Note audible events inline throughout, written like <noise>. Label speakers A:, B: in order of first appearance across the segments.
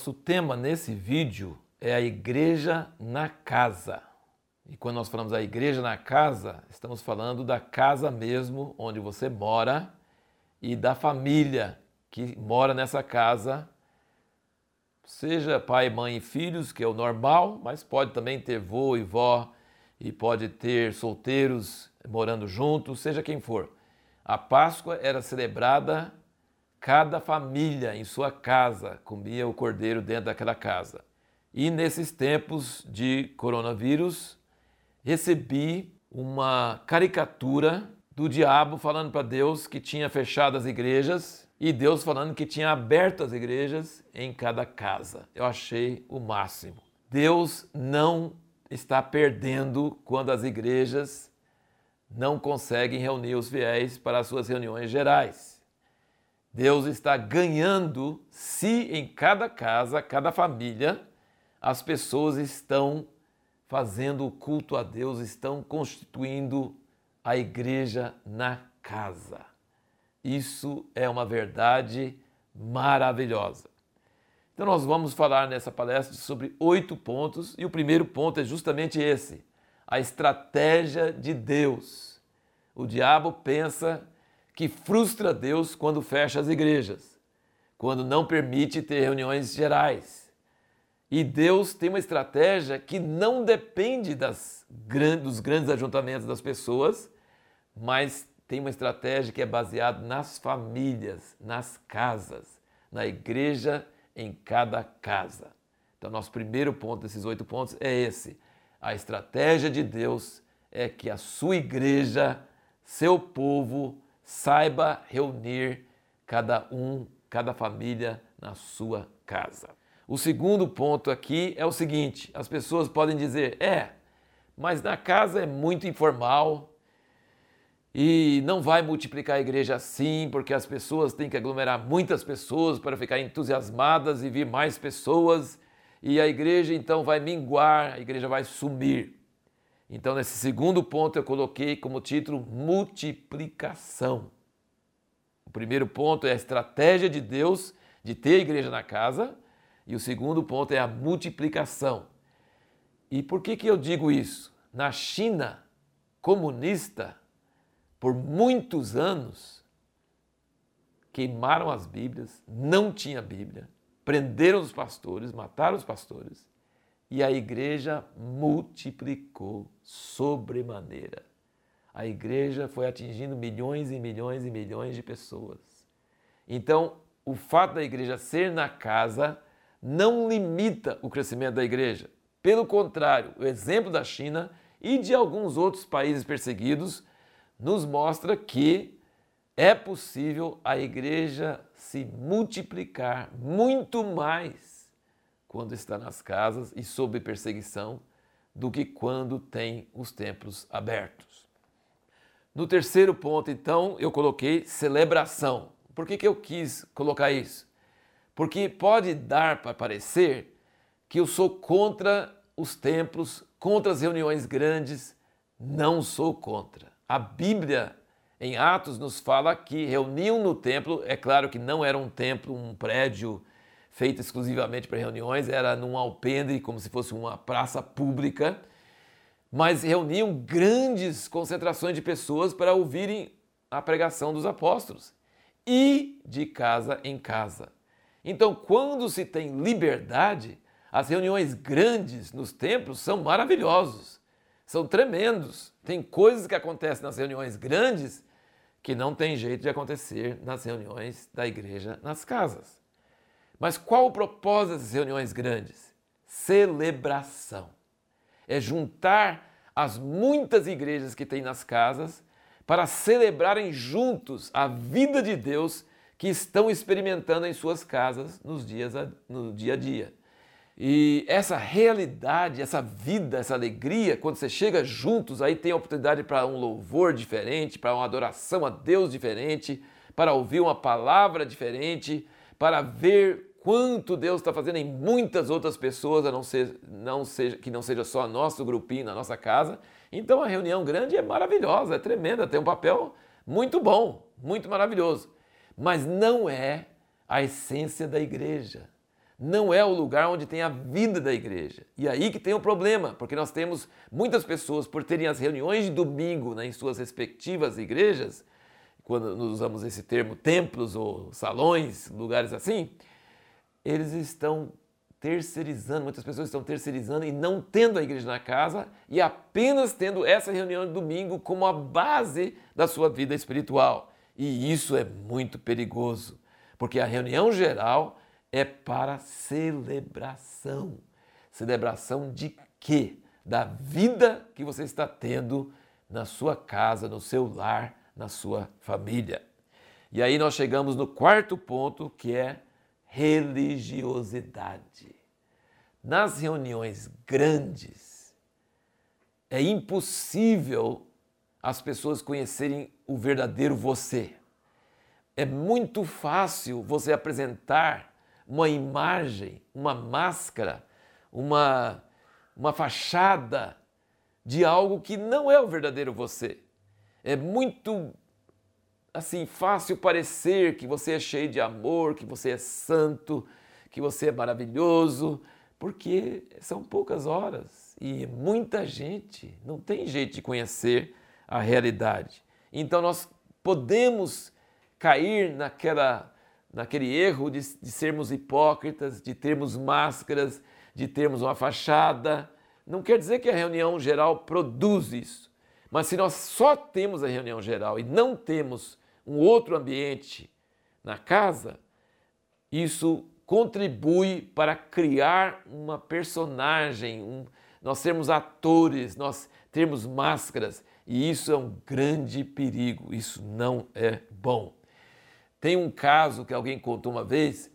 A: Nosso tema nesse vídeo é a igreja na casa. E quando nós falamos a igreja na casa, estamos falando da casa mesmo onde você mora e da família que mora nessa casa, seja pai, mãe e filhos, que é o normal, mas pode também ter vô e vó e pode ter solteiros morando juntos, seja quem for. A Páscoa era celebrada Cada família em sua casa comia o cordeiro dentro daquela casa. E nesses tempos de coronavírus, recebi uma caricatura do diabo falando para Deus que tinha fechado as igrejas e Deus falando que tinha aberto as igrejas em cada casa. Eu achei o máximo. Deus não está perdendo quando as igrejas não conseguem reunir os fiéis para as suas reuniões gerais. Deus está ganhando se em cada casa, cada família, as pessoas estão fazendo o culto a Deus, estão constituindo a igreja na casa. Isso é uma verdade maravilhosa. Então, nós vamos falar nessa palestra sobre oito pontos, e o primeiro ponto é justamente esse: a estratégia de Deus. O diabo pensa que frustra Deus quando fecha as igrejas, quando não permite ter reuniões gerais. E Deus tem uma estratégia que não depende das, dos grandes ajuntamentos das pessoas, mas tem uma estratégia que é baseada nas famílias, nas casas, na igreja, em cada casa. Então, nosso primeiro ponto desses oito pontos é esse. A estratégia de Deus é que a sua igreja, seu povo, saiba reunir cada um, cada família na sua casa. O segundo ponto aqui é o seguinte: as pessoas podem dizer, é, mas na casa é muito informal e não vai multiplicar a igreja assim, porque as pessoas têm que aglomerar muitas pessoas para ficar entusiasmadas e vir mais pessoas, e a igreja então vai minguar, a igreja vai sumir. Então, nesse segundo ponto, eu coloquei como título multiplicação. O primeiro ponto é a estratégia de Deus de ter a igreja na casa, e o segundo ponto é a multiplicação. E por que, que eu digo isso? Na China comunista, por muitos anos, queimaram as Bíblias, não tinha Bíblia, prenderam os pastores, mataram os pastores e a igreja multiplicou sobremaneira. A igreja foi atingindo milhões e milhões e milhões de pessoas. Então, o fato da igreja ser na casa não limita o crescimento da igreja. Pelo contrário, o exemplo da China e de alguns outros países perseguidos nos mostra que é possível a igreja se multiplicar muito mais quando está nas casas e sob perseguição do que quando tem os templos abertos. No terceiro ponto, então, eu coloquei celebração. Por que, que eu quis colocar isso? Porque pode dar para parecer que eu sou contra os templos, contra as reuniões grandes. Não sou contra. A Bíblia, em Atos, nos fala que reuniam no templo, é claro que não era um templo, um prédio feita exclusivamente para reuniões, era num alpendre, como se fosse uma praça pública, mas reuniam grandes concentrações de pessoas para ouvirem a pregação dos apóstolos e de casa em casa. Então, quando se tem liberdade, as reuniões grandes nos templos são maravilhosos, são tremendos. Tem coisas que acontecem nas reuniões grandes que não tem jeito de acontecer nas reuniões da igreja nas casas. Mas qual o propósito dessas reuniões grandes? Celebração. É juntar as muitas igrejas que tem nas casas para celebrarem juntos a vida de Deus que estão experimentando em suas casas nos dias no dia a dia. E essa realidade, essa vida, essa alegria, quando você chega juntos, aí tem a oportunidade para um louvor diferente, para uma adoração a Deus diferente, para ouvir uma palavra diferente, para ver quanto Deus está fazendo em muitas outras pessoas, a não ser, não seja, que não seja só nosso grupinho na nossa casa. Então a reunião grande é maravilhosa, é tremenda, tem um papel muito bom, muito maravilhoso. Mas não é a essência da igreja. não é o lugar onde tem a vida da igreja. E aí que tem o problema, porque nós temos muitas pessoas, por terem as reuniões de domingo né, em suas respectivas igrejas, quando usamos esse termo templos ou salões, lugares assim, eles estão terceirizando, muitas pessoas estão terceirizando e não tendo a igreja na casa e apenas tendo essa reunião de domingo como a base da sua vida espiritual. E isso é muito perigoso, porque a reunião geral é para celebração. Celebração de quê? Da vida que você está tendo na sua casa, no seu lar, na sua família. E aí nós chegamos no quarto ponto, que é religiosidade. Nas reuniões grandes, é impossível as pessoas conhecerem o verdadeiro você. É muito fácil você apresentar uma imagem, uma máscara, uma, uma fachada de algo que não é o verdadeiro você. É muito assim fácil parecer que você é cheio de amor, que você é santo, que você é maravilhoso, porque são poucas horas e muita gente não tem jeito de conhecer a realidade. Então nós podemos cair naquela naquele erro de, de sermos hipócritas, de termos máscaras, de termos uma fachada. Não quer dizer que a reunião geral produz isso. Mas se nós só temos a reunião geral e não temos um outro ambiente na casa, isso contribui para criar uma personagem, um, nós sermos atores, nós termos máscaras, e isso é um grande perigo, isso não é bom. Tem um caso que alguém contou uma vez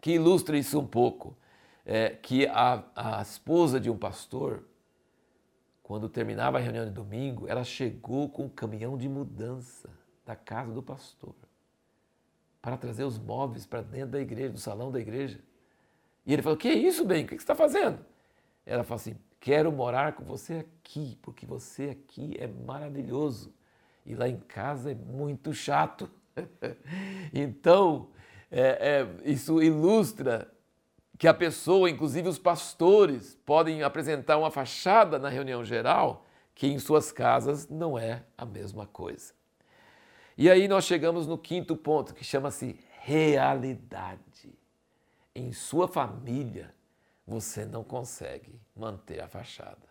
A: que ilustra isso um pouco. É, que a, a esposa de um pastor, quando terminava a reunião de domingo, ela chegou com um caminhão de mudança da casa do pastor para trazer os móveis para dentro da igreja, do salão da igreja. E ele falou: Que é isso, bem? O que você está fazendo? Ela falou assim: Quero morar com você aqui, porque você aqui é maravilhoso. E lá em casa é muito chato. <laughs> então, é, é, isso ilustra que a pessoa, inclusive os pastores, podem apresentar uma fachada na reunião geral que em suas casas não é a mesma coisa. E aí nós chegamos no quinto ponto, que chama-se realidade. Em sua família, você não consegue manter a fachada.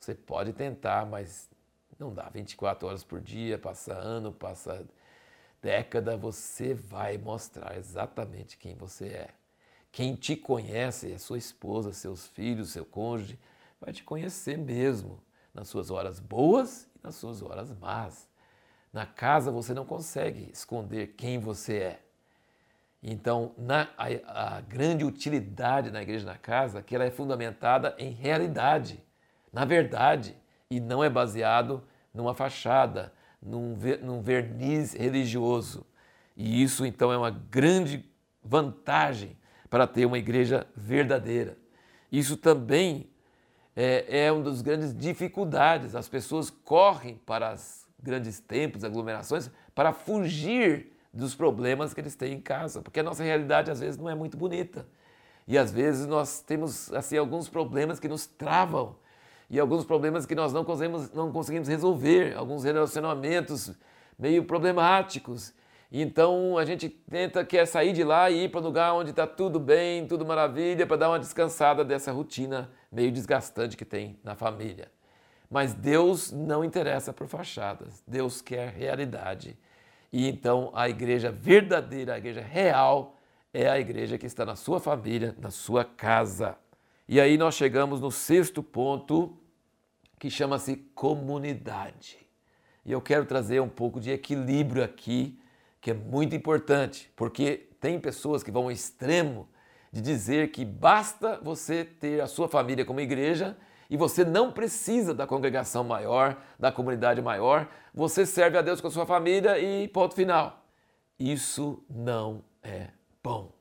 A: Você pode tentar, mas não dá 24 horas por dia, passa ano, passa década você vai mostrar exatamente quem você é. Quem te conhece, é sua esposa, seus filhos, seu cônjuge, vai te conhecer mesmo nas suas horas boas e nas suas horas más. Na casa você não consegue esconder quem você é. Então, na, a, a grande utilidade na igreja na casa que ela é fundamentada em realidade, na verdade, e não é baseado numa fachada, num, num verniz religioso. E isso então é uma grande vantagem para ter uma igreja verdadeira. Isso também é, é uma das grandes dificuldades. As pessoas correm para os grandes templos, aglomerações, para fugir dos problemas que eles têm em casa, porque a nossa realidade às vezes não é muito bonita. E às vezes nós temos assim alguns problemas que nos travam e alguns problemas que nós não conseguimos, não conseguimos resolver, alguns relacionamentos meio problemáticos. Então a gente tenta quer sair de lá e ir para um lugar onde está tudo bem, tudo maravilha, para dar uma descansada dessa rotina meio desgastante que tem na família. Mas Deus não interessa por fachadas, Deus quer realidade. E então a igreja verdadeira, a igreja real, é a igreja que está na sua família, na sua casa. E aí nós chegamos no sexto ponto, que chama-se comunidade. E eu quero trazer um pouco de equilíbrio aqui, que é muito importante, porque tem pessoas que vão ao extremo de dizer que basta você ter a sua família como igreja e você não precisa da congregação maior, da comunidade maior, você serve a Deus com a sua família e ponto final. Isso não é bom.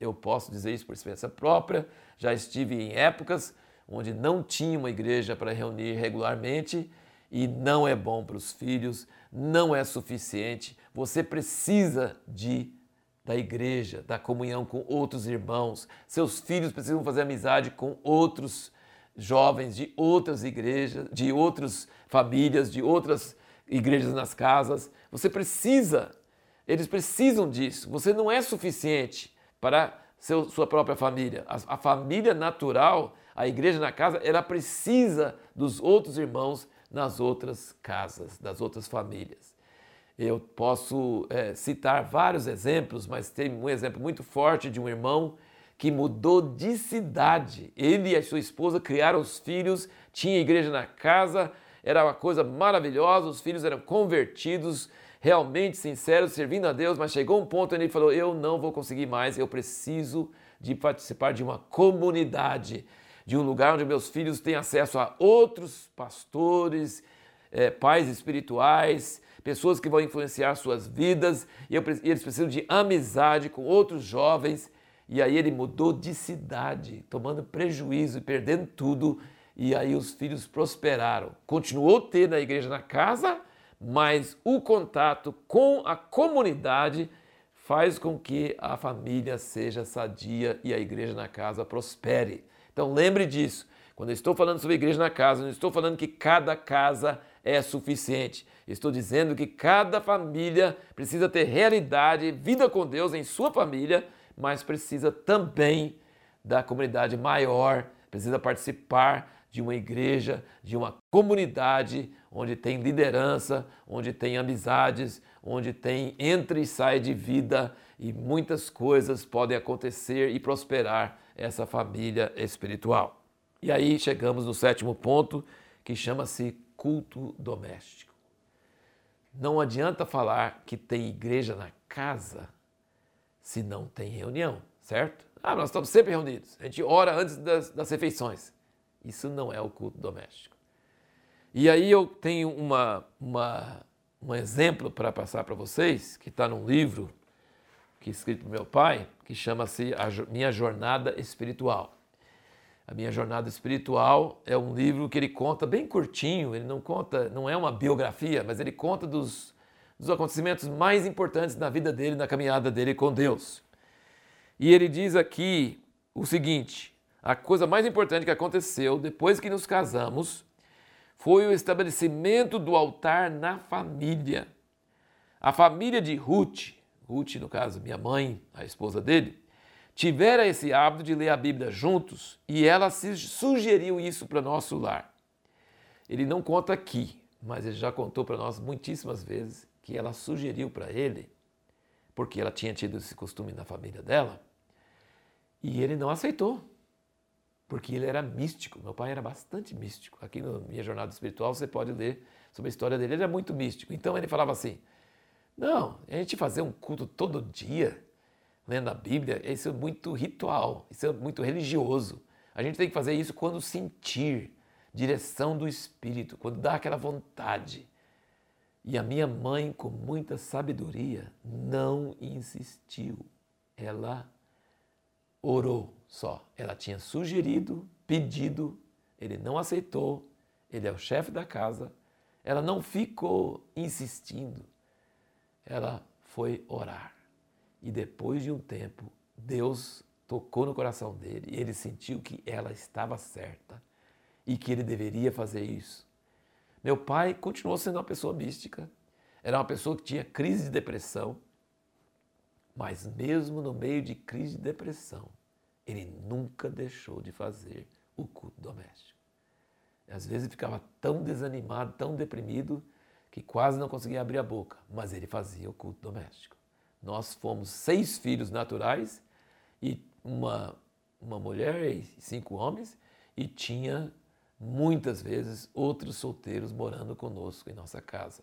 A: Eu posso dizer isso por experiência própria, já estive em épocas onde não tinha uma igreja para reunir regularmente e não é bom para os filhos, não é suficiente. Você precisa de da igreja, da comunhão com outros irmãos. Seus filhos precisam fazer amizade com outros jovens de outras igrejas, de outras famílias, de outras igrejas nas casas. Você precisa, eles precisam disso. Você não é suficiente para seu, sua própria família. A, a família natural, a igreja na casa, ela precisa dos outros irmãos nas outras casas, das outras famílias. Eu posso é, citar vários exemplos, mas tem um exemplo muito forte de um irmão que mudou de cidade. Ele e a sua esposa criaram os filhos, tinha igreja na casa, era uma coisa maravilhosa, os filhos eram convertidos, realmente sinceros, servindo a Deus, mas chegou um ponto onde ele falou: Eu não vou conseguir mais, eu preciso de participar de uma comunidade, de um lugar onde meus filhos têm acesso a outros pastores, é, pais espirituais, pessoas que vão influenciar suas vidas, e, eu, e eles precisam de amizade com outros jovens. E aí ele mudou de cidade, tomando prejuízo e perdendo tudo. E aí os filhos prosperaram. Continuou tendo a igreja na casa, mas o contato com a comunidade faz com que a família seja sadia e a igreja na casa prospere. Então lembre disso. Quando eu estou falando sobre igreja na casa, não estou falando que cada casa é suficiente. Estou dizendo que cada família precisa ter realidade, vida com Deus em sua família, mas precisa também da comunidade maior, precisa participar de uma igreja, de uma comunidade onde tem liderança, onde tem amizades, onde tem entra e sai de vida e muitas coisas podem acontecer e prosperar essa família espiritual. E aí chegamos no sétimo ponto, que chama-se culto doméstico. Não adianta falar que tem igreja na casa se não tem reunião, certo? Ah, nós estamos sempre reunidos. A gente ora antes das, das refeições. Isso não é o culto doméstico. E aí eu tenho uma, uma, um exemplo para passar para vocês, que está num livro que é escrito por meu pai, que chama-se Minha Jornada Espiritual. A minha jornada espiritual é um livro que ele conta bem curtinho, ele não conta, não é uma biografia, mas ele conta dos, dos acontecimentos mais importantes na vida dele, na caminhada dele com Deus. E ele diz aqui o seguinte: a coisa mais importante que aconteceu depois que nos casamos foi o estabelecimento do altar na família. A família de Ruth, Ruth, no caso, minha mãe, a esposa dele, tivera esse hábito de ler a Bíblia juntos e ela sugeriu isso para nosso lar. Ele não conta aqui, mas ele já contou para nós muitíssimas vezes que ela sugeriu para ele, porque ela tinha tido esse costume na família dela, e ele não aceitou, porque ele era místico. Meu pai era bastante místico. Aqui na minha jornada espiritual você pode ler sobre a história dele, ele era muito místico. Então ele falava assim: não, a gente fazer um culto todo dia, lendo a Bíblia, isso é muito ritual, isso é muito religioso. A gente tem que fazer isso quando sentir direção do Espírito, quando dá aquela vontade. E a minha mãe, com muita sabedoria, não insistiu. Ela orou só. Ela tinha sugerido, pedido, ele não aceitou, ele é o chefe da casa. Ela não ficou insistindo. Ela foi orar. E depois de um tempo, Deus tocou no coração dele e ele sentiu que ela estava certa e que ele deveria fazer isso. Meu pai continuou sendo uma pessoa mística, era uma pessoa que tinha crise de depressão, mas mesmo no meio de crise de depressão, ele nunca deixou de fazer o culto doméstico. Às vezes ficava tão desanimado, tão deprimido, que quase não conseguia abrir a boca, mas ele fazia o culto doméstico. Nós fomos seis filhos naturais e uma, uma mulher e cinco homens, e tinha muitas vezes outros solteiros morando conosco em nossa casa.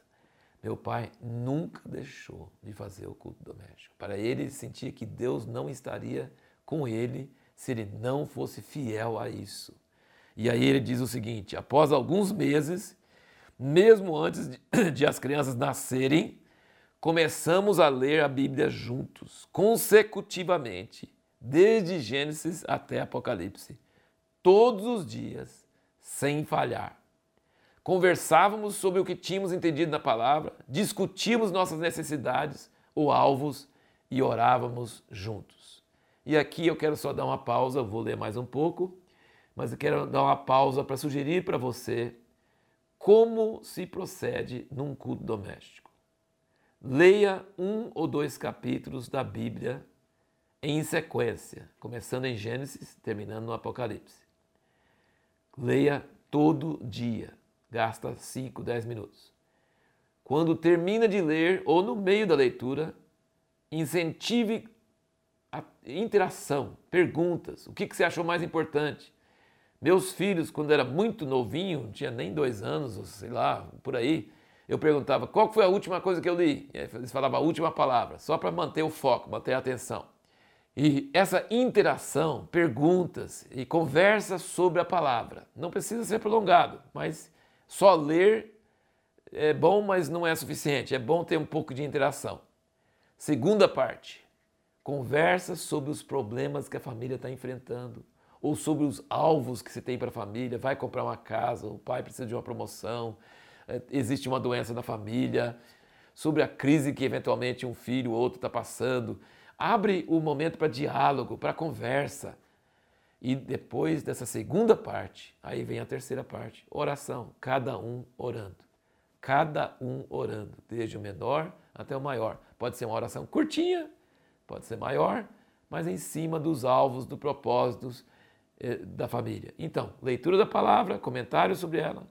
A: Meu pai nunca deixou de fazer o culto doméstico. Para ele, ele sentia que Deus não estaria com ele se ele não fosse fiel a isso. E aí ele diz o seguinte: após alguns meses, mesmo antes de, <clears throat> de as crianças nascerem, começamos a ler a Bíblia juntos, consecutivamente, desde Gênesis até Apocalipse, todos os dias, sem falhar. Conversávamos sobre o que tínhamos entendido na palavra, discutíamos nossas necessidades ou alvos e orávamos juntos. E aqui eu quero só dar uma pausa, vou ler mais um pouco, mas eu quero dar uma pausa para sugerir para você como se procede num culto doméstico. Leia um ou dois capítulos da Bíblia em sequência, começando em Gênesis, terminando no Apocalipse. Leia todo dia, gasta 5, 10 minutos. Quando termina de ler ou no meio da leitura, incentive a interação, perguntas. O que, você achou mais importante? Meus filhos, quando era muito novinho, não tinha nem dois anos, ou sei lá, por aí, eu perguntava qual foi a última coisa que eu li. Eles falavam a última palavra, só para manter o foco, manter a atenção. E essa interação, perguntas e conversa sobre a palavra. Não precisa ser prolongado, mas só ler é bom, mas não é suficiente. É bom ter um pouco de interação. Segunda parte, conversa sobre os problemas que a família está enfrentando ou sobre os alvos que se tem para a família. Vai comprar uma casa, o pai precisa de uma promoção, é, existe uma doença na família, sobre a crise que eventualmente um filho ou outro está passando. Abre o momento para diálogo, para conversa. E depois dessa segunda parte, aí vem a terceira parte, oração, cada um orando. Cada um orando, desde o menor até o maior. Pode ser uma oração curtinha, pode ser maior, mas em cima dos alvos, dos propósitos eh, da família. Então, leitura da palavra, comentário sobre ela,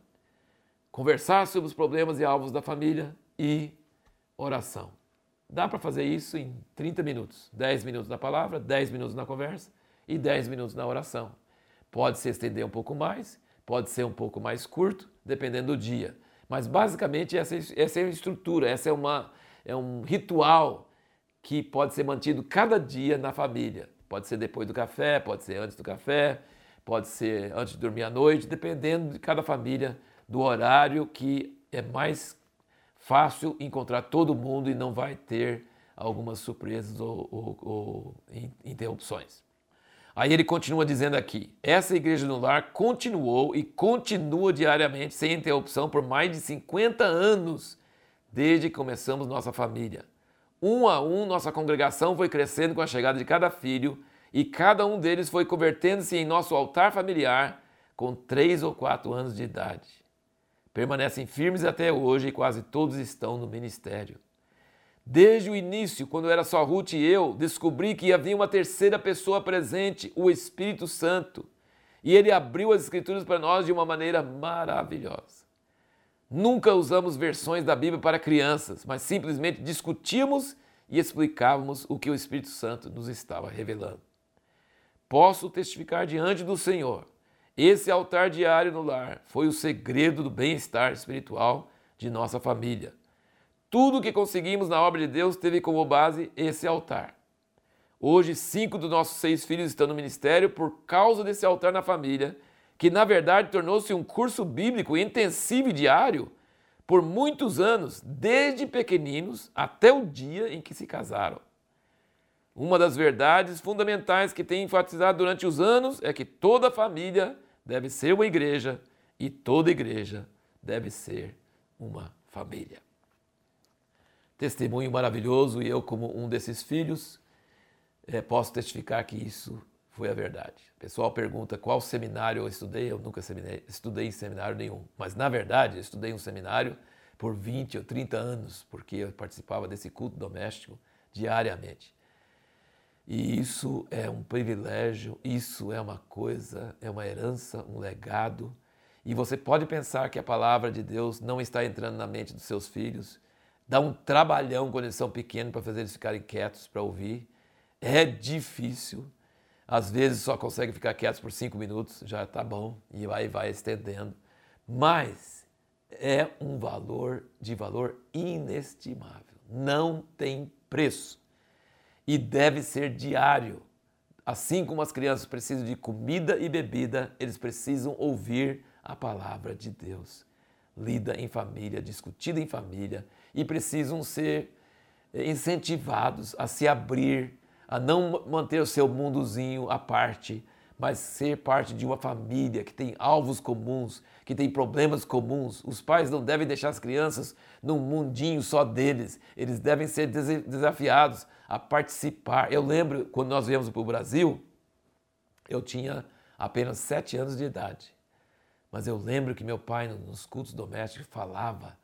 A: conversar sobre os problemas e alvos da família e oração. Dá para fazer isso em 30 minutos. 10 minutos na palavra, 10 minutos na conversa e 10 minutos na oração. Pode se estender um pouco mais, pode ser um pouco mais curto, dependendo do dia. Mas basicamente essa, essa é a estrutura, essa é uma, é um ritual que pode ser mantido cada dia na família. Pode ser depois do café, pode ser antes do café, pode ser antes de dormir à noite, dependendo de cada família, do horário que é mais fácil encontrar todo mundo e não vai ter algumas surpresas ou, ou, ou interrupções. Aí ele continua dizendo aqui: essa igreja no lar continuou e continua diariamente, sem interrupção, por mais de 50 anos desde que começamos nossa família. Um a um, nossa congregação foi crescendo com a chegada de cada filho e cada um deles foi convertendo-se em nosso altar familiar com três ou quatro anos de idade. Permanecem firmes até hoje e quase todos estão no ministério. Desde o início, quando era só Ruth e eu, descobri que havia uma terceira pessoa presente, o Espírito Santo. E ele abriu as Escrituras para nós de uma maneira maravilhosa. Nunca usamos versões da Bíblia para crianças, mas simplesmente discutíamos e explicávamos o que o Espírito Santo nos estava revelando. Posso testificar diante do Senhor, esse altar diário no lar foi o segredo do bem-estar espiritual de nossa família. Tudo o que conseguimos na obra de Deus teve como base esse altar. Hoje, cinco dos nossos seis filhos estão no ministério por causa desse altar na família que na verdade tornou-se um curso bíblico intensivo e diário por muitos anos, desde pequeninos até o dia em que se casaram. Uma das verdades fundamentais que tem enfatizado durante os anos é que toda família deve ser uma igreja e toda igreja deve ser uma família. Testemunho maravilhoso e eu, como um desses filhos, é, posso testificar que isso foi a verdade. O pessoal pergunta qual seminário eu estudei, eu nunca estudei em seminário nenhum, mas na verdade eu estudei um seminário por 20 ou 30 anos, porque eu participava desse culto doméstico diariamente. E isso é um privilégio, isso é uma coisa, é uma herança, um legado. E você pode pensar que a palavra de Deus não está entrando na mente dos seus filhos, dá um trabalhão quando eles são pequenos para fazer eles ficarem quietos para ouvir. É difícil às vezes só consegue ficar quietos por cinco minutos, já está bom, e vai, vai estendendo. Mas é um valor de valor inestimável. Não tem preço. E deve ser diário. Assim como as crianças precisam de comida e bebida, eles precisam ouvir a palavra de Deus, lida em família, discutida em família, e precisam ser incentivados a se abrir a não manter o seu mundozinho à parte, mas ser parte de uma família que tem alvos comuns, que tem problemas comuns. Os pais não devem deixar as crianças num mundinho só deles, eles devem ser desafiados a participar. Eu lembro quando nós viemos para o Brasil, eu tinha apenas sete anos de idade, mas eu lembro que meu pai, nos cultos domésticos, falava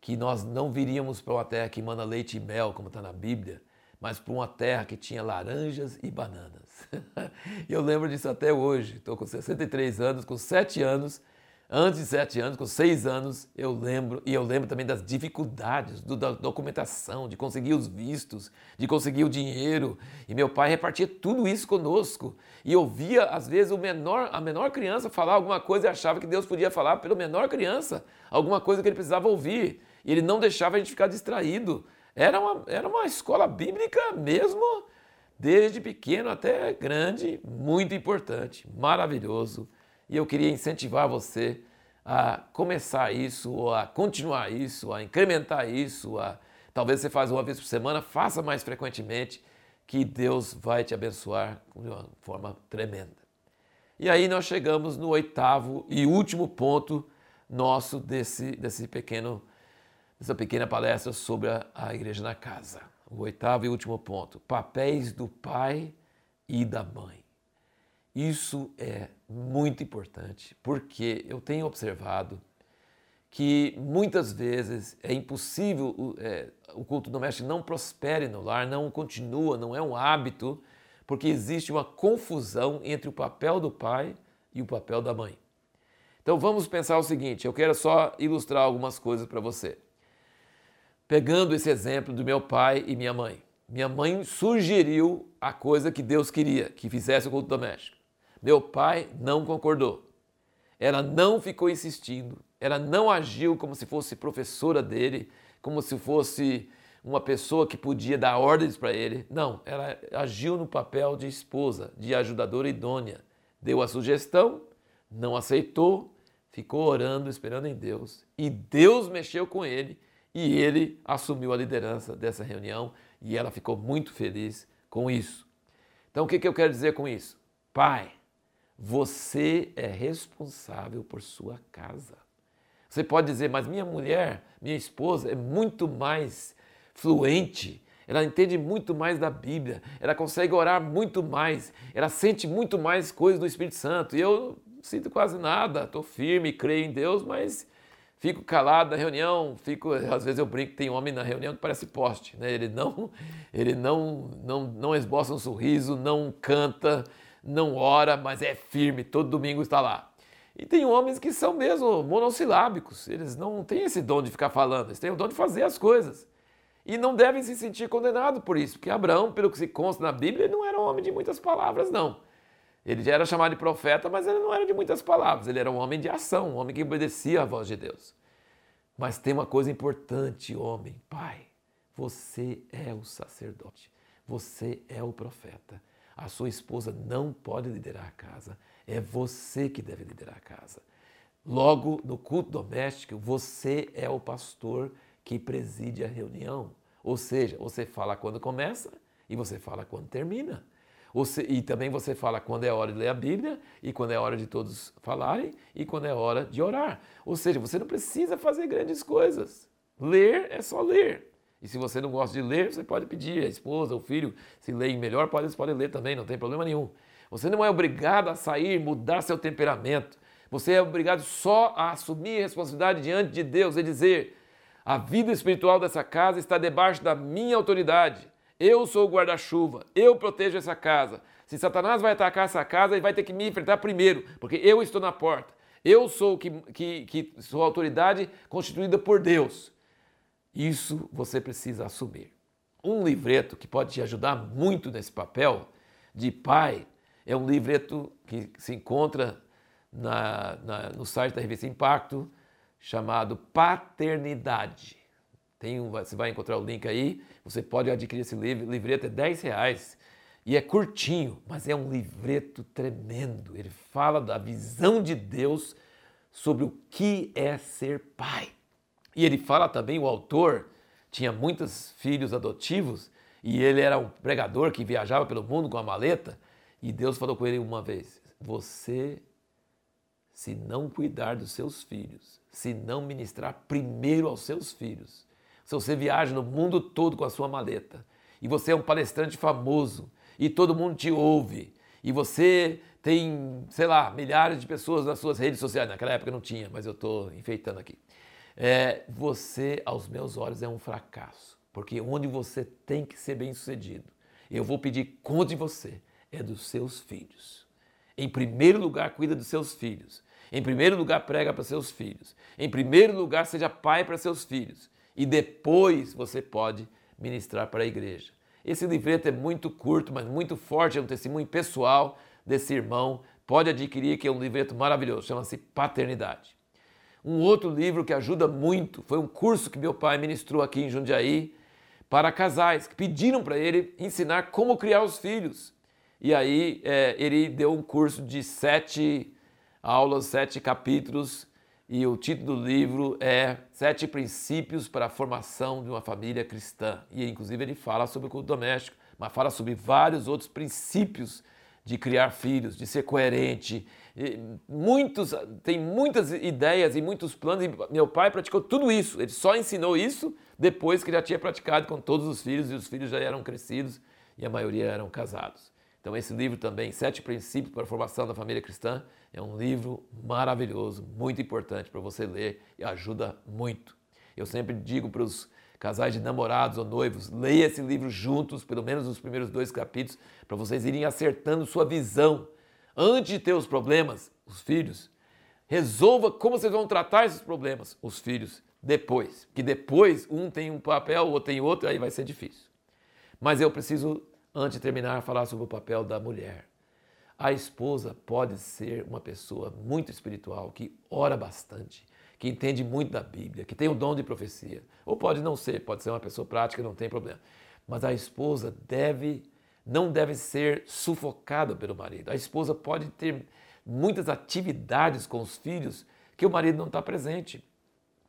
A: que nós não viríamos para uma terra que manda leite e mel, como está na Bíblia, mas para uma terra que tinha laranjas e bananas. <laughs> E eu lembro disso até hoje. Estou com 63 anos, com 7 anos, antes de 7 anos, com 6 anos, eu lembro, e eu lembro também das dificuldades do, da documentação, de conseguir os vistos, de conseguir o dinheiro. E meu pai repartia tudo isso conosco. E eu via, às vezes, o menor, a menor criança falar alguma coisa e achava que Deus podia falar pela menor criança, alguma coisa que ele precisava ouvir. E ele não deixava a gente ficar distraído. Era uma, era uma escola bíblica mesmo, desde pequeno até grande, muito importante, maravilhoso. E eu queria incentivar você a começar isso, a continuar isso, a incrementar isso, a talvez você faça uma vez por semana, faça mais frequentemente, que Deus vai te abençoar de uma forma tremenda. E aí nós chegamos no oitavo e último ponto nosso desse, desse pequeno essa pequena palestra sobre a, a igreja na casa. O oitavo e último ponto: papéis do pai e da mãe. Isso é muito importante porque eu tenho observado que muitas vezes é impossível é, o culto doméstico não prospere no lar, não continua, não é um hábito, porque existe uma confusão entre o papel do pai e o papel da mãe. Então vamos pensar o seguinte: eu quero só ilustrar algumas coisas para você pegando esse exemplo do meu pai e minha mãe. Minha mãe sugeriu a coisa que Deus queria, que fizesse o culto doméstico. Meu pai não concordou. Ela não ficou insistindo. Ela não agiu como se fosse professora dele, como se fosse uma pessoa que podia dar ordens para ele. Não, ela agiu no papel de esposa, de ajudadora idônea. Deu a sugestão, não aceitou, ficou orando, esperando em Deus. E Deus mexeu com ele e ele assumiu a liderança dessa reunião e ela ficou muito feliz com isso. Então, o que, que eu quero dizer com isso? Pai, você é responsável por sua casa. Você pode dizer, mas minha mulher, minha esposa é muito mais fluente, ela entende muito mais da Bíblia, ela consegue orar muito mais, ela sente muito mais coisas do Espírito Santo. E eu sinto quase nada, estou firme, creio em Deus, mas fico calado na reunião, fico, às vezes eu brinco tem homem na reunião que parece poste, né? Ele não, ele não, não, não esboça um sorriso, não canta, não ora, mas é firme, todo domingo está lá. E tem homens que são mesmo monossilábicos, eles não têm esse dom de ficar falando, eles têm o dom de fazer as coisas. E não devem se sentir condenados por isso, porque Abraão, pelo que se consta na Bíblia, não era um homem de muitas palavras, não. Ele já era chamado de profeta, mas ele não era de muitas palavras, ele era um homem de ação, um homem que obedecia à voz de Deus. Mas tem uma coisa importante, homem, pai, você é o sacerdote, você é o profeta. A sua esposa não pode liderar a casa, é você que deve liderar a casa. Logo, no culto doméstico, você é o pastor que preside a reunião. Ou seja, você fala quando começa e você fala quando termina. Você, e também você fala quando é hora de ler a Bíblia, e quando é hora de todos falarem, e quando é hora de orar. Ou seja, você não precisa fazer grandes coisas. Ler é só ler. E se você não gosta de ler, você pode pedir a esposa, o filho, se leem melhor, pode, podem ler também, não tem problema nenhum. Você não é obrigado a sair, mudar seu temperamento. Você é obrigado só a assumir a responsabilidade diante de Deus e dizer: a vida espiritual dessa casa está debaixo da minha autoridade. Eu sou o guarda-chuva, eu protejo essa casa. Se Satanás vai atacar essa casa, ele vai ter que me enfrentar primeiro, porque eu estou na porta. Eu sou que, que, que sou a autoridade constituída por Deus. Isso você precisa assumir. Um livreto que pode te ajudar muito nesse papel de pai é um livreto que se encontra na, na, no site da revista Impacto, chamado Paternidade. Tem um, você vai encontrar o link aí. Você pode adquirir esse livro. Livreto é 10 reais. E é curtinho, mas é um livreto tremendo. Ele fala da visão de Deus sobre o que é ser pai. E ele fala também, o autor tinha muitos filhos adotivos e ele era um pregador que viajava pelo mundo com a maleta. E Deus falou com ele uma vez: você, se não cuidar dos seus filhos, se não ministrar primeiro aos seus filhos, se você viaja no mundo todo com a sua maleta e você é um palestrante famoso e todo mundo te ouve e você tem, sei lá, milhares de pessoas nas suas redes sociais, naquela época não tinha, mas eu estou enfeitando aqui. É, você, aos meus olhos, é um fracasso, porque onde você tem que ser bem sucedido, eu vou pedir conta de você, é dos seus filhos. Em primeiro lugar, cuida dos seus filhos. Em primeiro lugar, prega para seus filhos. Em primeiro lugar, seja pai para seus filhos. E depois você pode ministrar para a igreja. Esse livreto é muito curto, mas muito forte, é um testemunho pessoal desse irmão. Pode adquirir, que é um livreto maravilhoso, chama-se Paternidade. Um outro livro que ajuda muito foi um curso que meu pai ministrou aqui em Jundiaí para casais que pediram para ele ensinar como criar os filhos. E aí é, ele deu um curso de sete aulas, sete capítulos, e o título do livro é Sete Princípios para a Formação de uma Família Cristã. E inclusive ele fala sobre o culto doméstico, mas fala sobre vários outros princípios de criar filhos, de ser coerente. Muitos, tem muitas ideias e muitos planos. E meu pai praticou tudo isso. Ele só ensinou isso depois que já tinha praticado com todos os filhos e os filhos já eram crescidos e a maioria eram casados. Então, esse livro também, Sete Princípios para a Formação da Família Cristã, é um livro maravilhoso, muito importante para você ler e ajuda muito. Eu sempre digo para os casais de namorados ou noivos, leia esse livro juntos, pelo menos os primeiros dois capítulos, para vocês irem acertando sua visão. Antes de ter os problemas, os filhos, resolva como vocês vão tratar esses problemas, os filhos, depois. Que depois um tem um papel, o outro tem outro, aí vai ser difícil. Mas eu preciso antes de terminar, falar sobre o papel da mulher. A esposa pode ser uma pessoa muito espiritual, que ora bastante, que entende muito da Bíblia, que tem o dom de profecia. Ou pode não ser, pode ser uma pessoa prática, não tem problema. Mas a esposa deve, não deve ser sufocada pelo marido. A esposa pode ter muitas atividades com os filhos que o marido não está presente.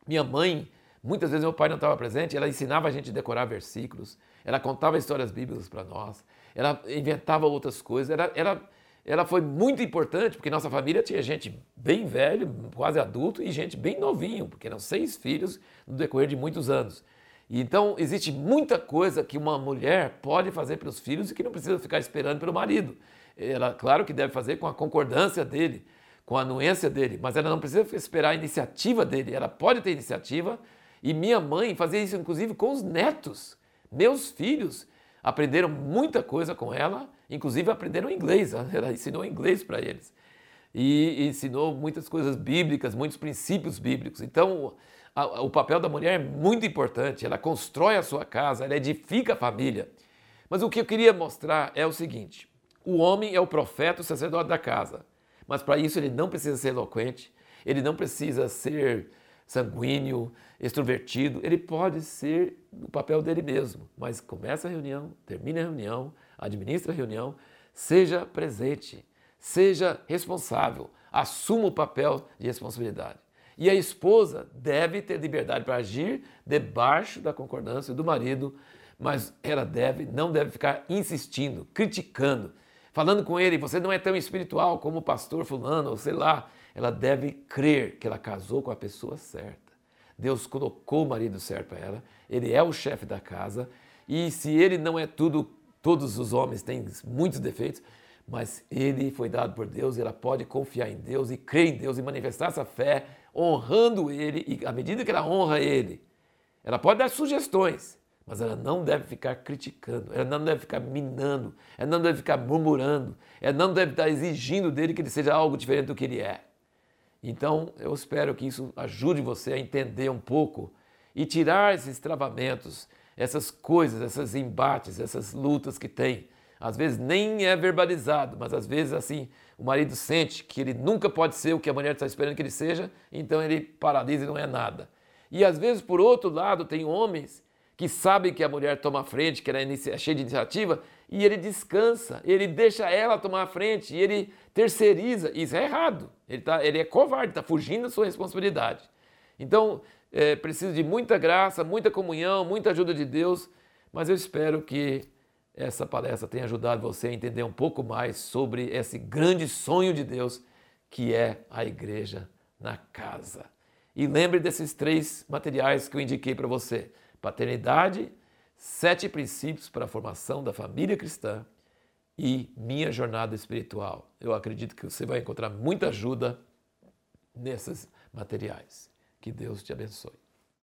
A: Minha mãe Muitas vezes meu pai não estava presente, ela ensinava a gente a decorar versículos, ela contava histórias bíblicas para nós, ela inventava outras coisas, ela, ela, ela foi muito importante, porque nossa família tinha gente bem velho, quase adulto, e gente bem novinho, porque eram seis filhos no decorrer de muitos anos. Então, existe muita coisa que uma mulher pode fazer pelos filhos e que não precisa ficar esperando pelo marido. Ela, claro que deve fazer com a concordância dele, com a anuência dele, mas ela não precisa esperar a iniciativa dele. Ela pode ter iniciativa, e minha mãe fazia isso inclusive com os netos. Meus filhos aprenderam muita coisa com ela, inclusive aprenderam inglês. <laughs> Ela ensinou inglês para eles. E ensinou muitas coisas bíblicas, muitos princípios bíblicos. Então, o papel da mulher é muito importante. Ela constrói a sua casa, ela edifica a família. Mas o que eu queria mostrar é o seguinte: o homem é o profeta, o sacerdote da casa. Mas para isso ele não precisa ser eloquente, ele não precisa ser sanguíneo, extrovertido, ele pode ser o papel dele mesmo, mas começa a reunião, termina a reunião, administra a reunião, seja presente, seja responsável, assuma o papel de responsabilidade. E a esposa deve ter liberdade para agir debaixo da concordância do marido, mas ela deve, não deve ficar insistindo, criticando, falando com ele, você não é tão espiritual como o pastor fulano, ou sei lá, ela deve crer que ela casou com a pessoa certa. Deus colocou o marido certo para ela, ele é o chefe da casa, e se ele não é tudo, todos os homens têm muitos defeitos, mas ele foi dado por Deus, ela pode confiar em Deus e crer em Deus e manifestar essa fé, honrando ele, e à medida que ela honra ele, ela pode dar sugestões, mas ela não deve ficar criticando, ela não deve ficar minando, ela não deve ficar murmurando, ela não deve estar exigindo dele que ele seja algo diferente do que ele é. Então, eu espero que isso ajude você a entender um pouco e tirar esses travamentos, essas coisas, esses embates, essas lutas que tem. Às vezes nem é verbalizado, mas às vezes assim, o marido sente que ele nunca pode ser o que a mulher está esperando que ele seja, então ele paralisa e não é nada. E às vezes, por outro lado, tem homens que sabem que a mulher toma frente, que ela é cheia de iniciativa, e ele descansa, ele deixa ela tomar a frente, e ele terceiriza. Isso é errado. Ele, tá, ele é covarde, está fugindo da sua responsabilidade. Então, é, precisa de muita graça, muita comunhão, muita ajuda de Deus, mas eu espero que essa palestra tenha ajudado você a entender um pouco mais sobre esse grande sonho de Deus que é a igreja na casa. E lembre desses três materiais que eu indiquei para você: paternidade, sete princípios para a formação da família cristã e minha jornada espiritual. Eu acredito que você vai encontrar muita ajuda nesses materiais. Que Deus te abençoe.